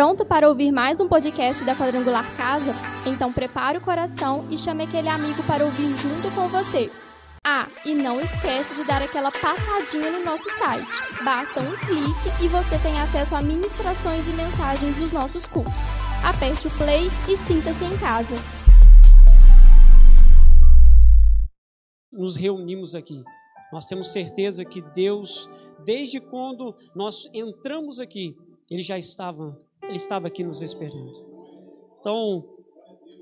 Pronto para ouvir mais um podcast da Quadrangular Casa? Então prepare o coração e chame aquele amigo para ouvir junto com você. Ah, e não esquece de dar aquela passadinha no nosso site. Basta um clique e você tem acesso a ministrações e mensagens dos nossos cursos. Aperte o play e sinta-se em casa. Nos reunimos aqui. Nós temos certeza que Deus, desde quando nós entramos aqui, Ele já estava ele estava aqui nos esperando. Então,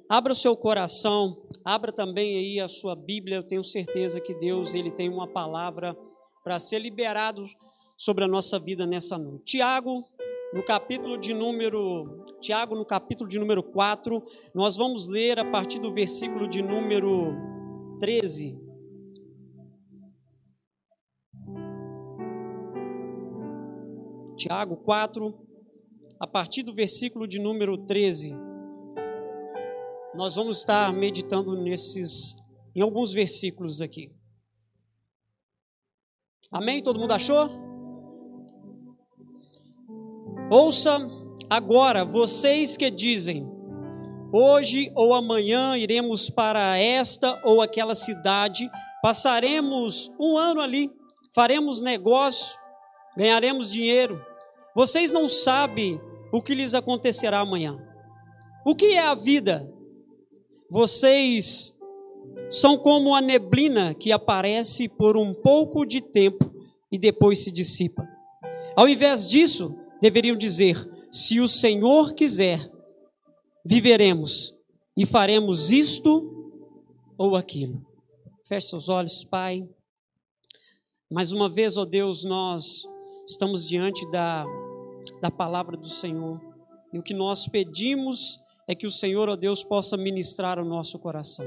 abra o seu coração, abra também aí a sua Bíblia. Eu tenho certeza que Deus ele tem uma palavra para ser liberado sobre a nossa vida nessa noite. Tiago, no capítulo de número Tiago, no capítulo de número 4, nós vamos ler a partir do versículo de número 13. Tiago 4, a partir do versículo de número 13, nós vamos estar meditando nesses, em alguns versículos aqui. Amém? Todo mundo achou? Ouça agora, vocês que dizem, hoje ou amanhã iremos para esta ou aquela cidade, passaremos um ano ali, faremos negócio, ganharemos dinheiro. Vocês não sabem o que lhes acontecerá amanhã. O que é a vida? Vocês são como a neblina que aparece por um pouco de tempo e depois se dissipa. Ao invés disso, deveriam dizer: se o Senhor quiser, viveremos e faremos isto ou aquilo. Feche seus olhos, Pai. Mais uma vez, ó Deus, nós estamos diante da da palavra do Senhor. E o que nós pedimos é que o Senhor, ó Deus, possa ministrar o nosso coração.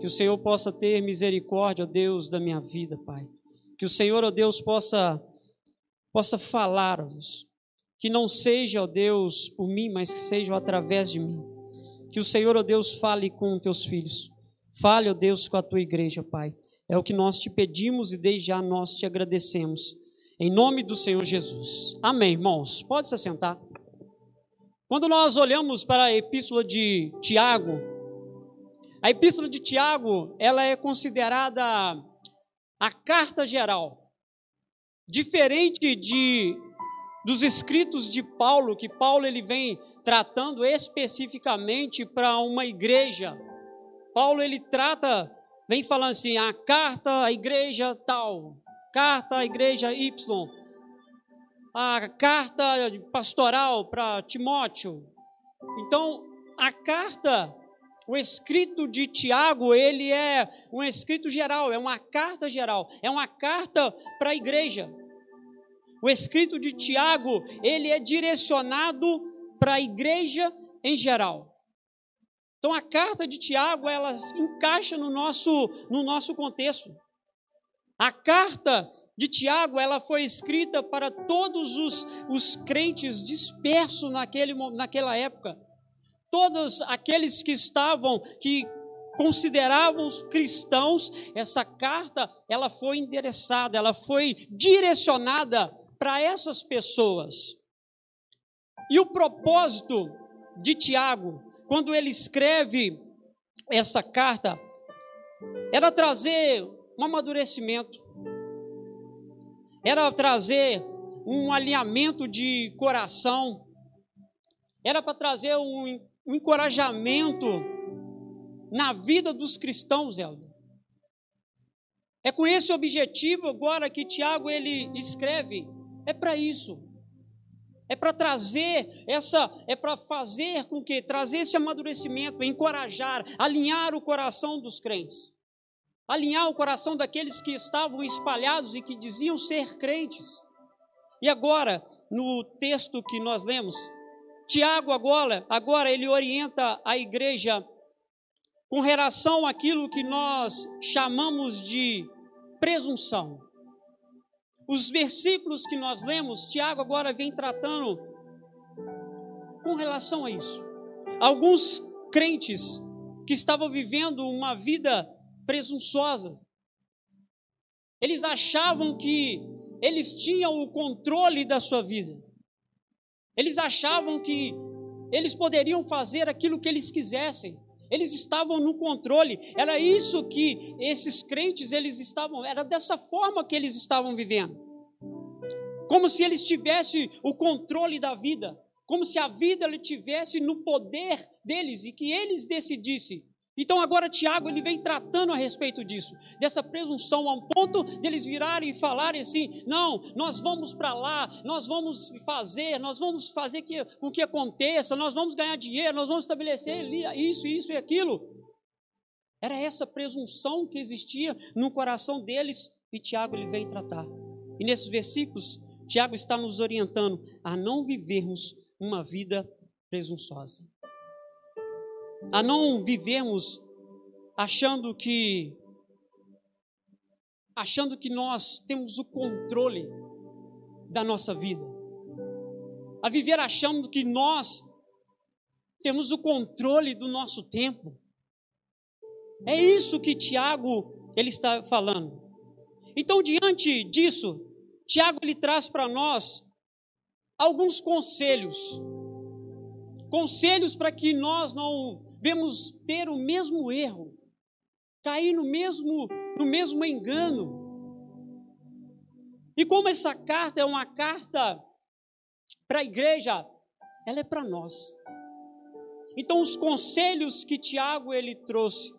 Que o Senhor possa ter misericórdia, ó Deus, da minha vida, Pai. Que o Senhor, ó Deus, possa possa falar, ó. Que não seja, ó Deus, por mim, mas que seja através de mim. Que o Senhor, ó Deus, fale com teus filhos. Fale, ó Deus, com a tua igreja, Pai. É o que nós te pedimos e desde já nós te agradecemos. Em nome do Senhor Jesus. Amém, irmãos. Pode se sentar. Quando nós olhamos para a epístola de Tiago, a epístola de Tiago, ela é considerada a carta geral. Diferente de dos escritos de Paulo, que Paulo ele vem tratando especificamente para uma igreja. Paulo ele trata, vem falando assim, a carta à igreja tal, carta à igreja Y, a carta pastoral para Timóteo. Então, a carta, o escrito de Tiago, ele é um escrito geral, é uma carta geral, é uma carta para a igreja. O escrito de Tiago, ele é direcionado para a igreja em geral. Então a carta de Tiago, ela encaixa no nosso, no nosso contexto. A carta de Tiago, ela foi escrita para todos os, os crentes dispersos naquele, naquela época. Todos aqueles que estavam, que consideravam cristãos, essa carta, ela foi endereçada, ela foi direcionada para essas pessoas. E o propósito de Tiago, quando ele escreve essa carta, era trazer um amadurecimento, era trazer um alinhamento de coração, era para trazer um, um, encorajamento na vida dos cristãos, Helder. É com esse objetivo agora que Tiago ele escreve, é para isso. É para trazer essa, é para fazer com que trazer esse amadurecimento, encorajar, alinhar o coração dos crentes alinhar o coração daqueles que estavam espalhados e que diziam ser crentes. E agora, no texto que nós lemos, Tiago agora, agora ele orienta a igreja com relação àquilo que nós chamamos de presunção. Os versículos que nós lemos, Tiago agora vem tratando com relação a isso. Alguns crentes que estavam vivendo uma vida presunçosa. Eles achavam que eles tinham o controle da sua vida. Eles achavam que eles poderiam fazer aquilo que eles quisessem. Eles estavam no controle. Era isso que esses crentes eles estavam, era dessa forma que eles estavam vivendo. Como se eles tivessem o controle da vida, como se a vida ele tivesse no poder deles e que eles decidissem então agora Tiago ele vem tratando a respeito disso, dessa presunção a um ponto deles virarem e falarem assim: "Não, nós vamos para lá, nós vamos fazer, nós vamos fazer que, com que aconteça, nós vamos ganhar dinheiro, nós vamos estabelecer isso, isso e aquilo". Era essa presunção que existia no coração deles e Tiago ele vem tratar. E nesses versículos, Tiago está nos orientando a não vivermos uma vida presunçosa a não vivermos achando que achando que nós temos o controle da nossa vida. A viver achando que nós temos o controle do nosso tempo. É isso que Tiago ele está falando. Então, diante disso, Tiago ele traz para nós alguns conselhos. Conselhos para que nós não vemos ter o mesmo erro, cair no mesmo, no mesmo engano. E como essa carta é uma carta para a igreja, ela é para nós. Então os conselhos que Tiago ele trouxe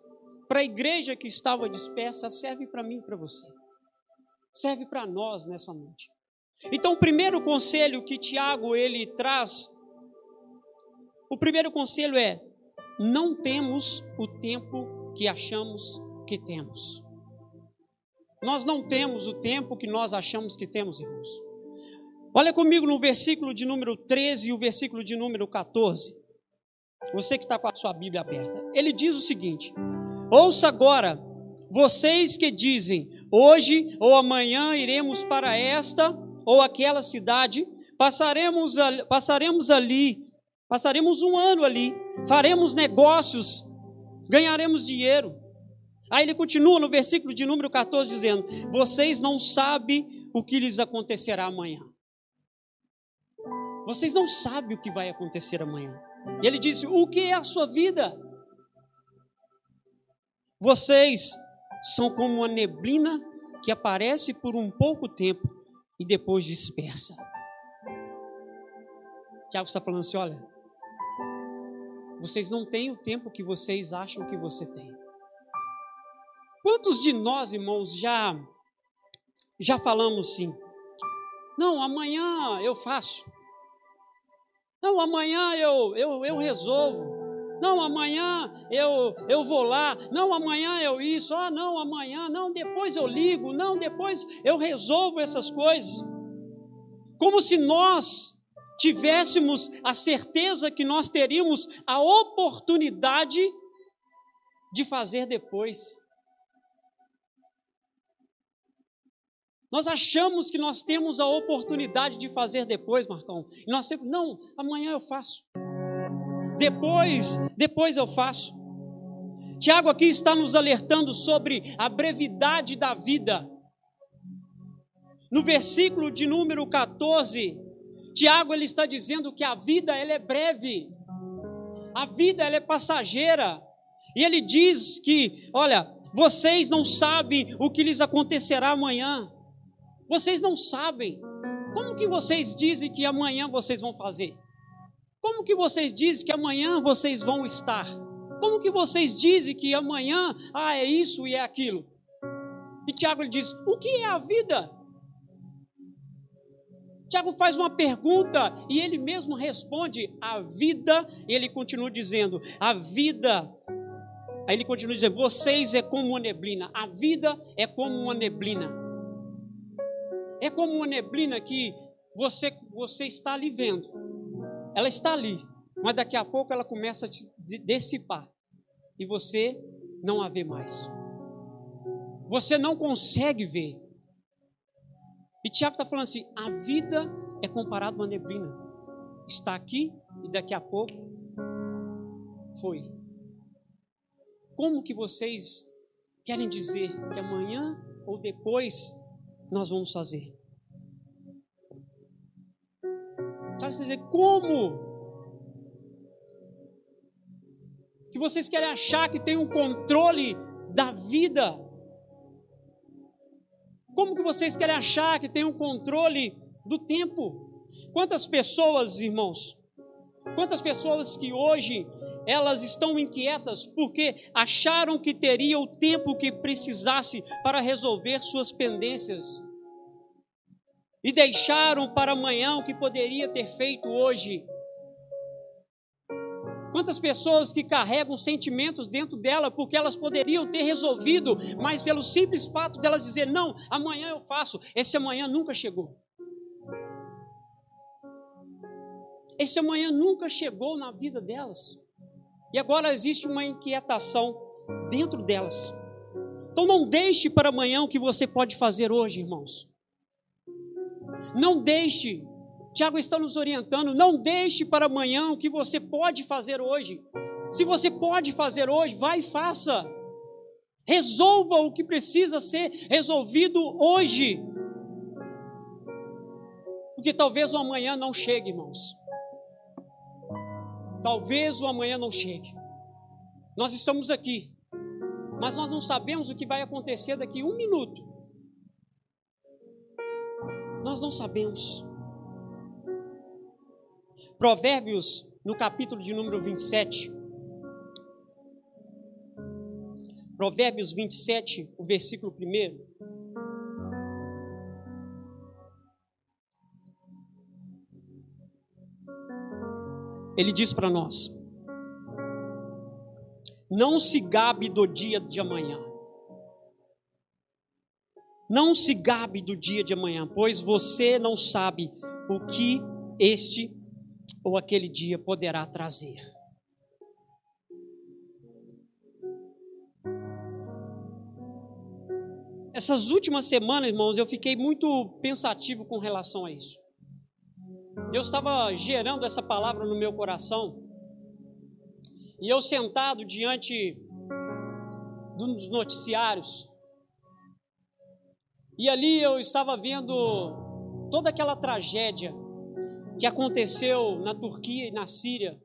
para a igreja que estava dispersa serve para mim e para você. Serve para nós nessa noite. Então o primeiro conselho que Tiago ele traz o primeiro conselho é: não temos o tempo que achamos que temos. Nós não temos o tempo que nós achamos que temos, irmãos. Olha comigo no versículo de número 13 e o versículo de número 14. Você que está com a sua Bíblia aberta. Ele diz o seguinte: Ouça agora, vocês que dizem, hoje ou amanhã iremos para esta ou aquela cidade, passaremos, passaremos ali Passaremos um ano ali, faremos negócios, ganharemos dinheiro. Aí ele continua no versículo de número 14 dizendo: Vocês não sabem o que lhes acontecerá amanhã. Vocês não sabem o que vai acontecer amanhã. E ele disse: O que é a sua vida? Vocês são como uma neblina que aparece por um pouco tempo e depois dispersa. Tiago está falando assim: olha, vocês não têm o tempo que vocês acham que você tem. Quantos de nós, irmãos, já já falamos sim? Não, amanhã eu faço. Não, amanhã eu eu, eu resolvo. Não, amanhã eu, eu vou lá. Não, amanhã eu isso. Ah, não, amanhã. Não, depois eu ligo. Não, depois eu resolvo essas coisas. Como se nós tivéssemos a certeza que nós teríamos a oportunidade de fazer depois. Nós achamos que nós temos a oportunidade de fazer depois, Marcão. E nós sempre, não, amanhã eu faço. Depois, depois eu faço. Tiago aqui está nos alertando sobre a brevidade da vida. No versículo de número 14, Tiago ele está dizendo que a vida ela é breve. A vida ela é passageira. E ele diz que, olha, vocês não sabem o que lhes acontecerá amanhã. Vocês não sabem. Como que vocês dizem que amanhã vocês vão fazer? Como que vocês dizem que amanhã vocês vão estar? Como que vocês dizem que amanhã, ah, é isso e é aquilo? E Tiago ele diz: o que é a vida? Tiago faz uma pergunta e ele mesmo responde: a vida, e ele continua dizendo: a vida. Aí ele continua dizendo: vocês é como uma neblina, a vida é como uma neblina. É como uma neblina que você, você está ali vendo, ela está ali, mas daqui a pouco ela começa a te dissipar e você não a vê mais. Você não consegue ver. E Tiago está falando assim: a vida é comparada a uma neblina. Está aqui e daqui a pouco foi. Como que vocês querem dizer que amanhã ou depois nós vamos fazer? Sabe dizer, como? Que vocês querem achar que tem um controle da vida? Como que vocês querem achar que tem um controle do tempo? Quantas pessoas, irmãos, quantas pessoas que hoje elas estão inquietas porque acharam que teria o tempo que precisasse para resolver suas pendências e deixaram para amanhã o que poderia ter feito hoje. Quantas pessoas que carregam sentimentos dentro dela porque elas poderiam ter resolvido, mas pelo simples fato delas dizer não, amanhã eu faço, esse amanhã nunca chegou. Esse amanhã nunca chegou na vida delas. E agora existe uma inquietação dentro delas. Então não deixe para amanhã o que você pode fazer hoje, irmãos. Não deixe, Tiago está nos orientando, não deixe para amanhã o que você pode fazer hoje. Se você pode fazer hoje, vai e faça. Resolva o que precisa ser resolvido hoje. Porque talvez o amanhã não chegue, irmãos. Talvez o amanhã não chegue. Nós estamos aqui, mas nós não sabemos o que vai acontecer daqui um minuto. Nós não sabemos. Provérbios, no capítulo de número 27. Provérbios 27, o versículo 1. ele diz para nós: Não se gabe do dia de amanhã. Não se gabe do dia de amanhã, pois você não sabe o que este ou aquele dia poderá trazer. Essas últimas semanas, irmãos, eu fiquei muito pensativo com relação a isso. Deus estava gerando essa palavra no meu coração. E eu sentado diante dos noticiários. E ali eu estava vendo toda aquela tragédia que aconteceu na Turquia e na Síria,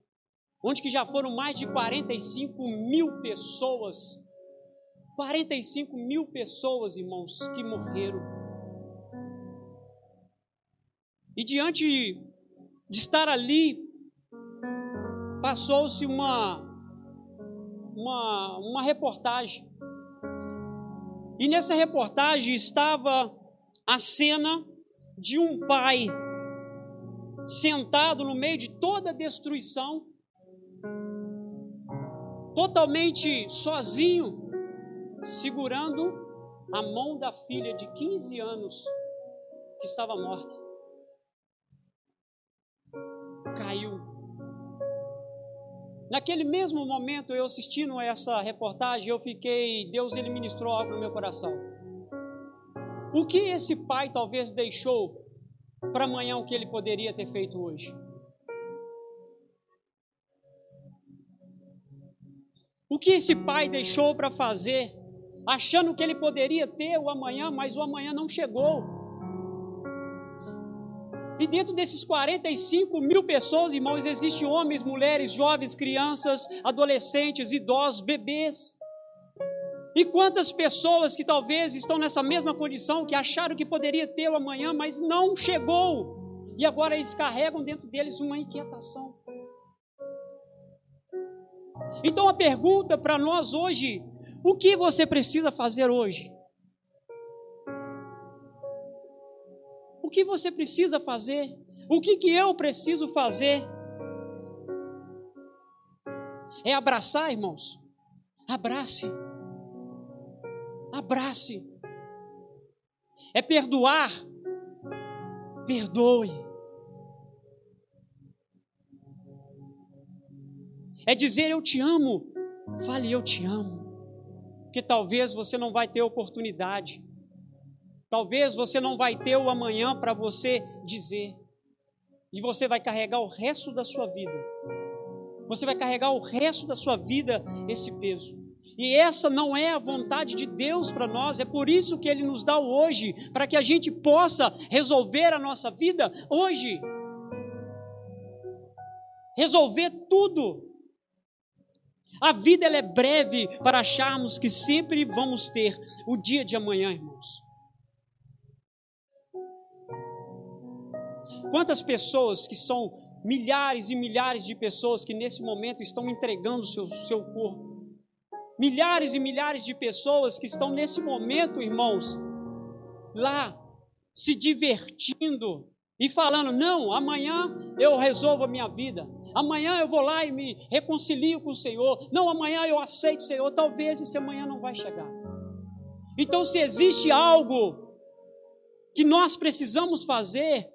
onde que já foram mais de 45 mil pessoas. 45 mil pessoas, irmãos, que morreram. E diante de estar ali, passou-se uma, uma, uma reportagem. E nessa reportagem estava a cena de um pai sentado no meio de toda a destruição, totalmente sozinho, segurando a mão da filha de 15 anos que estava morta caiu. Naquele mesmo momento, eu assistindo a essa reportagem, eu fiquei, Deus ele ministrou algo no meu coração. O que esse pai talvez deixou para amanhã o que ele poderia ter feito hoje? O que esse pai deixou para fazer, achando que ele poderia ter o amanhã, mas o amanhã não chegou. E dentro desses 45 mil pessoas, irmãos, existem homens, mulheres, jovens, crianças, adolescentes, idosos, bebês. E quantas pessoas que talvez estão nessa mesma condição, que acharam que poderia ter o amanhã, mas não chegou. E agora eles carregam dentro deles uma inquietação. Então a pergunta para nós hoje: o que você precisa fazer hoje? que você precisa fazer? O que, que eu preciso fazer? É abraçar, irmãos. Abrace. Abrace. É perdoar. Perdoe. É dizer eu te amo. Fale eu te amo. Porque talvez você não vai ter oportunidade Talvez você não vai ter o amanhã para você dizer. E você vai carregar o resto da sua vida. Você vai carregar o resto da sua vida esse peso. E essa não é a vontade de Deus para nós, é por isso que Ele nos dá o hoje, para que a gente possa resolver a nossa vida hoje. resolver tudo. A vida ela é breve para acharmos que sempre vamos ter o dia de amanhã, irmãos. Quantas pessoas que são milhares e milhares de pessoas que nesse momento estão entregando o seu, seu corpo. Milhares e milhares de pessoas que estão nesse momento, irmãos, lá se divertindo e falando: não, amanhã eu resolvo a minha vida, amanhã eu vou lá e me reconcilio com o Senhor, não, amanhã eu aceito o Senhor. Talvez esse amanhã não vai chegar. Então, se existe algo que nós precisamos fazer,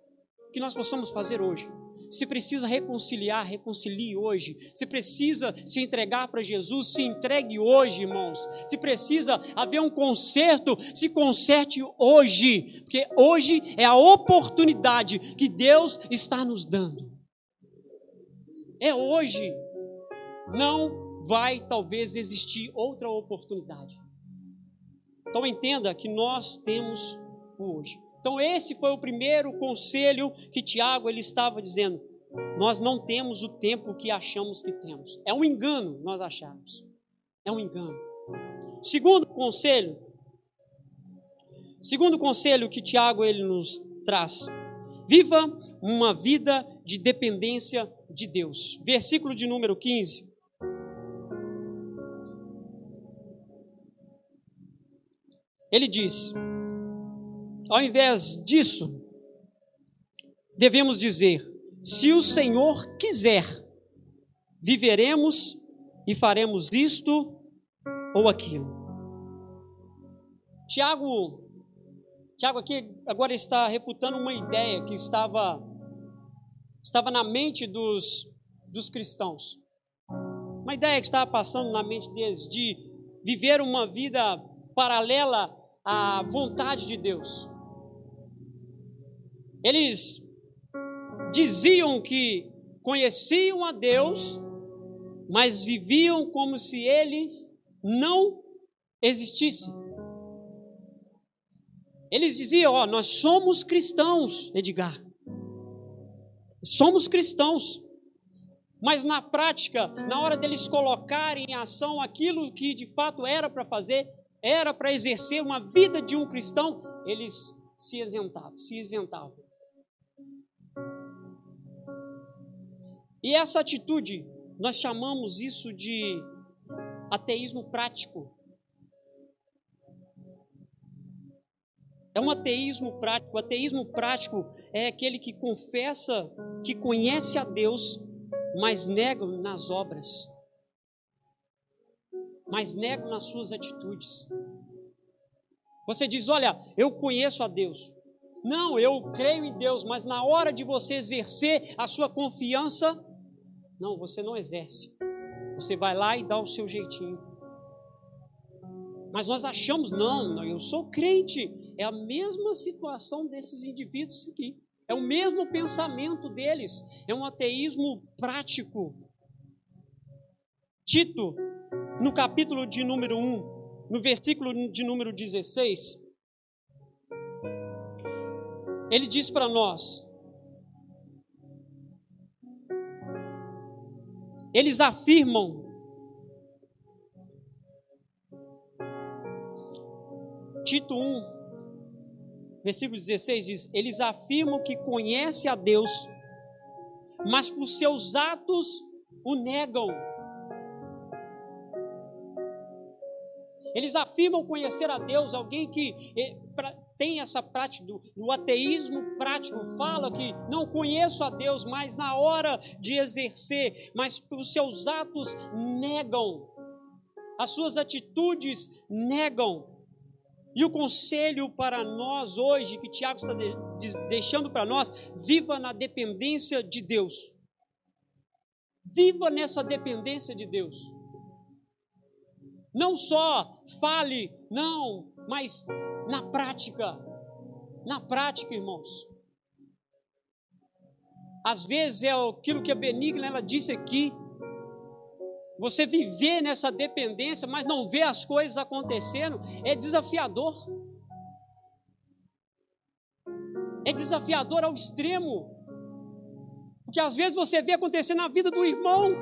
que nós possamos fazer hoje. Se precisa reconciliar, reconcilie hoje. Se precisa se entregar para Jesus, se entregue hoje, irmãos. Se precisa haver um conserto, se conserte hoje, porque hoje é a oportunidade que Deus está nos dando. É hoje. Não vai talvez existir outra oportunidade. Então entenda que nós temos o hoje. Então esse foi o primeiro conselho que Tiago ele estava dizendo. Nós não temos o tempo que achamos que temos. É um engano nós acharmos. É um engano. Segundo conselho, segundo conselho que Tiago ele nos traz. Viva uma vida de dependência de Deus. Versículo de número 15. Ele diz: ao invés disso, devemos dizer: se o Senhor quiser, viveremos e faremos isto ou aquilo. Tiago, Tiago aqui agora está refutando uma ideia que estava estava na mente dos, dos cristãos. Uma ideia que estava passando na mente deles de viver uma vida paralela à vontade de Deus. Eles diziam que conheciam a Deus, mas viviam como se eles não existissem. Eles diziam: Ó, nós somos cristãos, Edgar. Somos cristãos. Mas na prática, na hora deles colocarem em ação aquilo que de fato era para fazer, era para exercer uma vida de um cristão, eles se isentavam, se isentavam. E essa atitude, nós chamamos isso de ateísmo prático. É um ateísmo prático. O ateísmo prático é aquele que confessa que conhece a Deus, mas nega nas obras, mas nega nas suas atitudes. Você diz: Olha, eu conheço a Deus. Não, eu creio em Deus, mas na hora de você exercer a sua confiança, não, você não exerce. Você vai lá e dá o seu jeitinho. Mas nós achamos, não, eu sou crente. É a mesma situação desses indivíduos aqui. É o mesmo pensamento deles. É um ateísmo prático. Tito, no capítulo de número 1, no versículo de número 16, ele diz para nós: eles afirmam Tito 1, versículo 16 diz: Eles afirmam que conhecem a Deus, mas por seus atos o negam. Eles afirmam conhecer a Deus, alguém que eh, tem essa prática do, ateísmo prático, fala que não conheço a Deus, mas na hora de exercer, mas os seus atos negam, as suas atitudes negam. E o conselho para nós hoje, que Tiago está de, de, deixando para nós, viva na dependência de Deus. Viva nessa dependência de Deus. Não só fale, não, mas na prática. Na prática, irmãos. Às vezes é aquilo que a Benigna ela disse aqui. Você viver nessa dependência, mas não ver as coisas acontecendo, é desafiador. É desafiador ao extremo. Porque às vezes você vê acontecer na vida do irmão,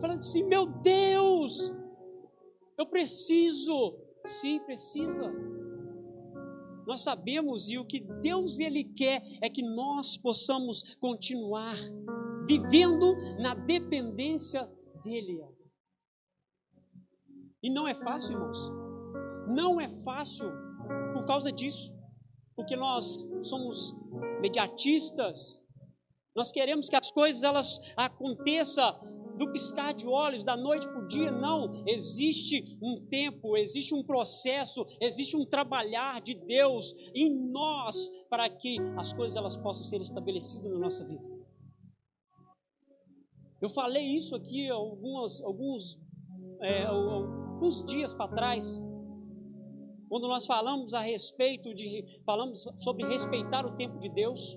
falando assim: meu Deus, eu preciso. Sim, precisa. Nós sabemos e o que Deus ele quer é que nós possamos continuar vivendo na dependência dele. E não é fácil, irmãos. Não é fácil por causa disso. Porque nós somos mediatistas. Nós queremos que as coisas elas aconteçam do piscar de olhos, da noite para o dia, não. Existe um tempo, existe um processo, existe um trabalhar de Deus em nós para que as coisas elas possam ser estabelecidas na nossa vida. Eu falei isso aqui algumas, alguns, é, alguns dias para trás, quando nós falamos a respeito de, falamos sobre respeitar o tempo de Deus.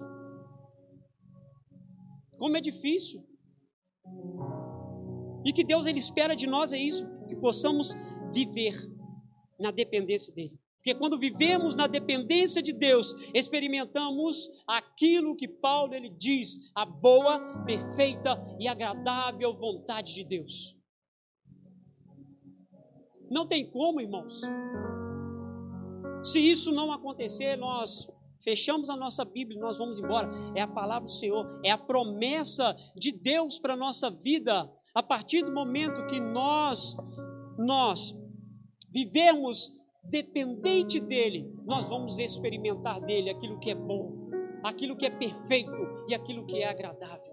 Como é difícil. E que Deus ele espera de nós é isso, que possamos viver na dependência dele. Porque quando vivemos na dependência de Deus, experimentamos aquilo que Paulo ele diz, a boa, perfeita e agradável vontade de Deus. Não tem como, irmãos. Se isso não acontecer, nós fechamos a nossa Bíblia, nós vamos embora. É a palavra do Senhor, é a promessa de Deus para a nossa vida. A partir do momento que nós, nós vivemos dependente dele, nós vamos experimentar dele aquilo que é bom, aquilo que é perfeito e aquilo que é agradável.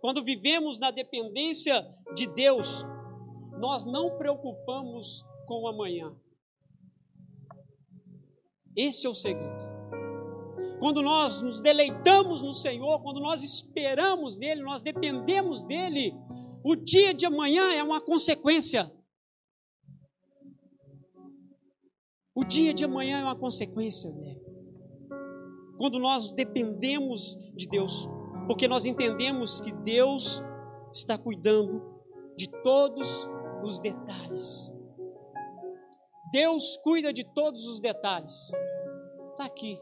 Quando vivemos na dependência de Deus, nós não preocupamos com o amanhã. Esse é o segredo. Quando nós nos deleitamos no Senhor, quando nós esperamos nele, nós dependemos dele, o dia de amanhã é uma consequência. O dia de amanhã é uma consequência dele. Quando nós dependemos de Deus, porque nós entendemos que Deus está cuidando de todos os detalhes. Deus cuida de todos os detalhes. Está aqui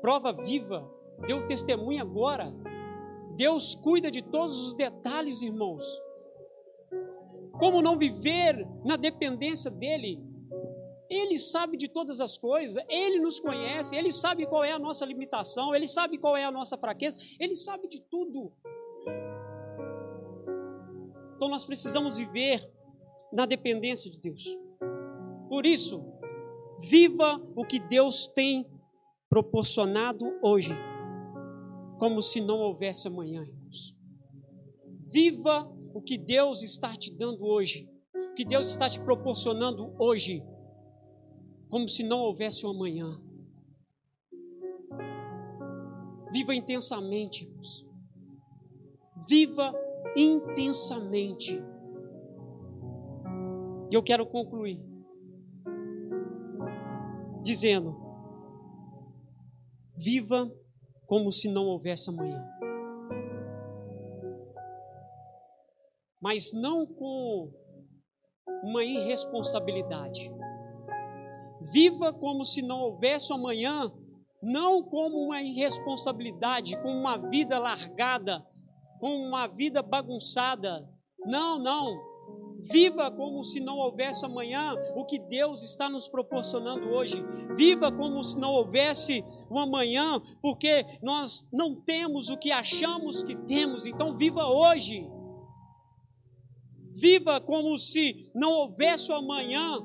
prova viva, deu testemunho agora. Deus cuida de todos os detalhes, irmãos. Como não viver na dependência dEle? Ele sabe de todas as coisas, Ele nos conhece, Ele sabe qual é a nossa limitação, Ele sabe qual é a nossa fraqueza, Ele sabe de tudo. Então nós precisamos viver na dependência de Deus. Por isso, viva o que Deus tem proporcionado hoje, como se não houvesse amanhã, irmãos. Viva o que Deus está te dando hoje, o que Deus está te proporcionando hoje, como se não houvesse um amanhã. Viva intensamente, irmãos. Viva intensamente. E eu quero concluir dizendo: Viva como se não houvesse amanhã. Mas não com uma irresponsabilidade. Viva como se não houvesse amanhã, não como uma irresponsabilidade, com uma vida largada, com uma vida bagunçada. Não, não. Viva como se não houvesse amanhã o que Deus está nos proporcionando hoje. Viva como se não houvesse o amanhã, porque nós não temos o que achamos que temos. Então, viva hoje. Viva como se não houvesse o amanhã,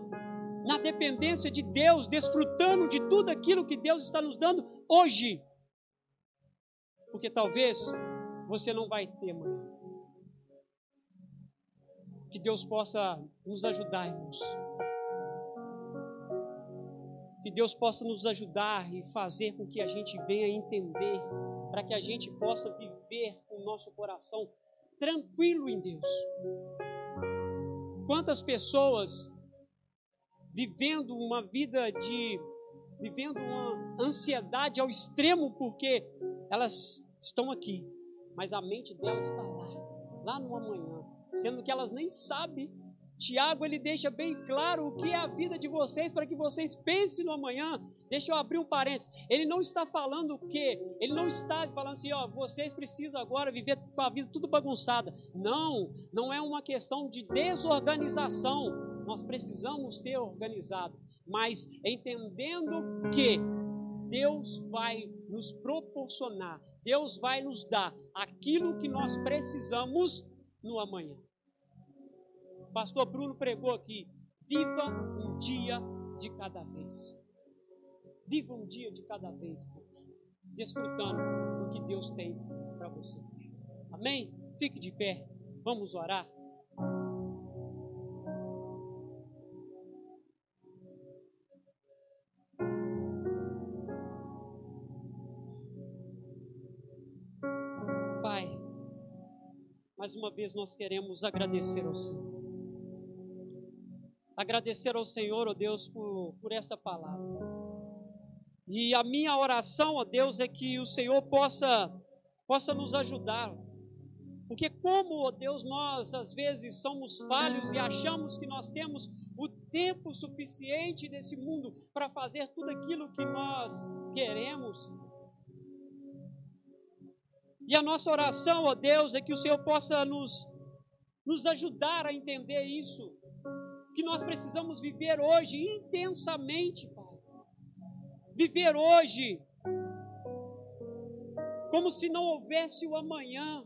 na dependência de Deus, desfrutando de tudo aquilo que Deus está nos dando hoje. Porque talvez você não vai ter amanhã. Que Deus possa nos ajudar, irmãos. Que Deus possa nos ajudar e fazer com que a gente venha entender, para que a gente possa viver o nosso coração tranquilo em Deus. Quantas pessoas vivendo uma vida de vivendo uma ansiedade ao extremo porque elas estão aqui, mas a mente delas está lá, lá no amanhã sendo que elas nem sabem Tiago ele deixa bem claro o que é a vida de vocês para que vocês pensem no amanhã. Deixa eu abrir um parênteses. Ele não está falando o quê? Ele não está falando assim, ó, vocês precisam agora viver com a vida tudo bagunçada. Não, não é uma questão de desorganização. Nós precisamos ter organizado, mas entendendo que Deus vai nos proporcionar, Deus vai nos dar aquilo que nós precisamos no amanhã. O pastor Bruno pregou aqui: viva um dia de cada vez. Viva um dia de cada vez, desfrutando do que Deus tem para você. Amém? Fique de pé, vamos orar. Mais uma vez nós queremos agradecer ao Senhor agradecer ao Senhor, ó Deus, por, por essa palavra. E a minha oração, ó Deus, é que o Senhor possa, possa nos ajudar. Porque como, ó Deus, nós às vezes somos falhos e achamos que nós temos o tempo suficiente desse mundo para fazer tudo aquilo que nós queremos. E a nossa oração, ó Deus, é que o Senhor possa nos, nos ajudar a entender isso que nós precisamos viver hoje intensamente, Pai. Viver hoje como se não houvesse o amanhã.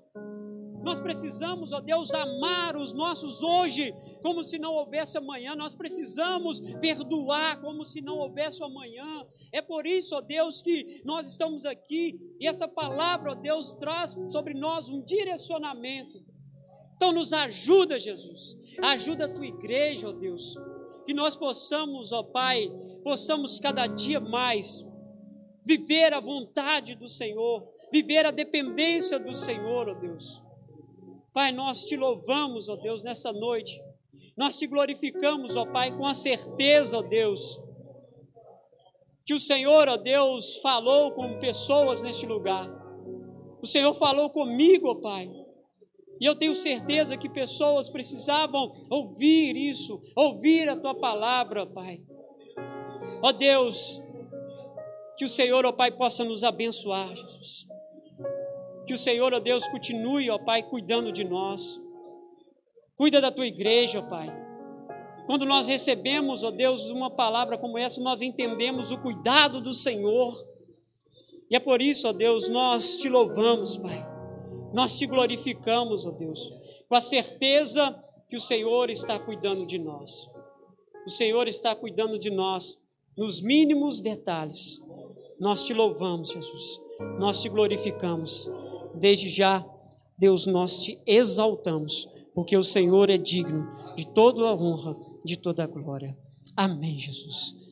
Nós precisamos, ó Deus, amar os nossos hoje como se não houvesse amanhã. Nós precisamos perdoar como se não houvesse amanhã. É por isso, ó Deus, que nós estamos aqui e essa palavra, ó Deus, traz sobre nós um direcionamento. Então nos ajuda, Jesus. Ajuda a tua igreja, ó Deus. Que nós possamos, ó Pai, possamos cada dia mais viver a vontade do Senhor, viver a dependência do Senhor, ó Deus. Pai, nós te louvamos, ó Deus, nessa noite. Nós te glorificamos, ó Pai, com a certeza, ó Deus, que o Senhor, ó Deus, falou com pessoas neste lugar. O Senhor falou comigo, ó Pai. E eu tenho certeza que pessoas precisavam ouvir isso, ouvir a tua palavra, Pai. Ó Deus, que o Senhor, ó Pai, possa nos abençoar, Jesus. Que o Senhor, ó Deus, continue, ó Pai, cuidando de nós. Cuida da tua igreja, ó Pai. Quando nós recebemos, ó Deus, uma palavra como essa, nós entendemos o cuidado do Senhor. E é por isso, ó Deus, nós te louvamos, Pai. Nós te glorificamos, ó Deus, com a certeza que o Senhor está cuidando de nós. O Senhor está cuidando de nós nos mínimos detalhes. Nós te louvamos, Jesus. Nós te glorificamos. Desde já, Deus, nós te exaltamos, porque o Senhor é digno de toda a honra, de toda a glória. Amém, Jesus.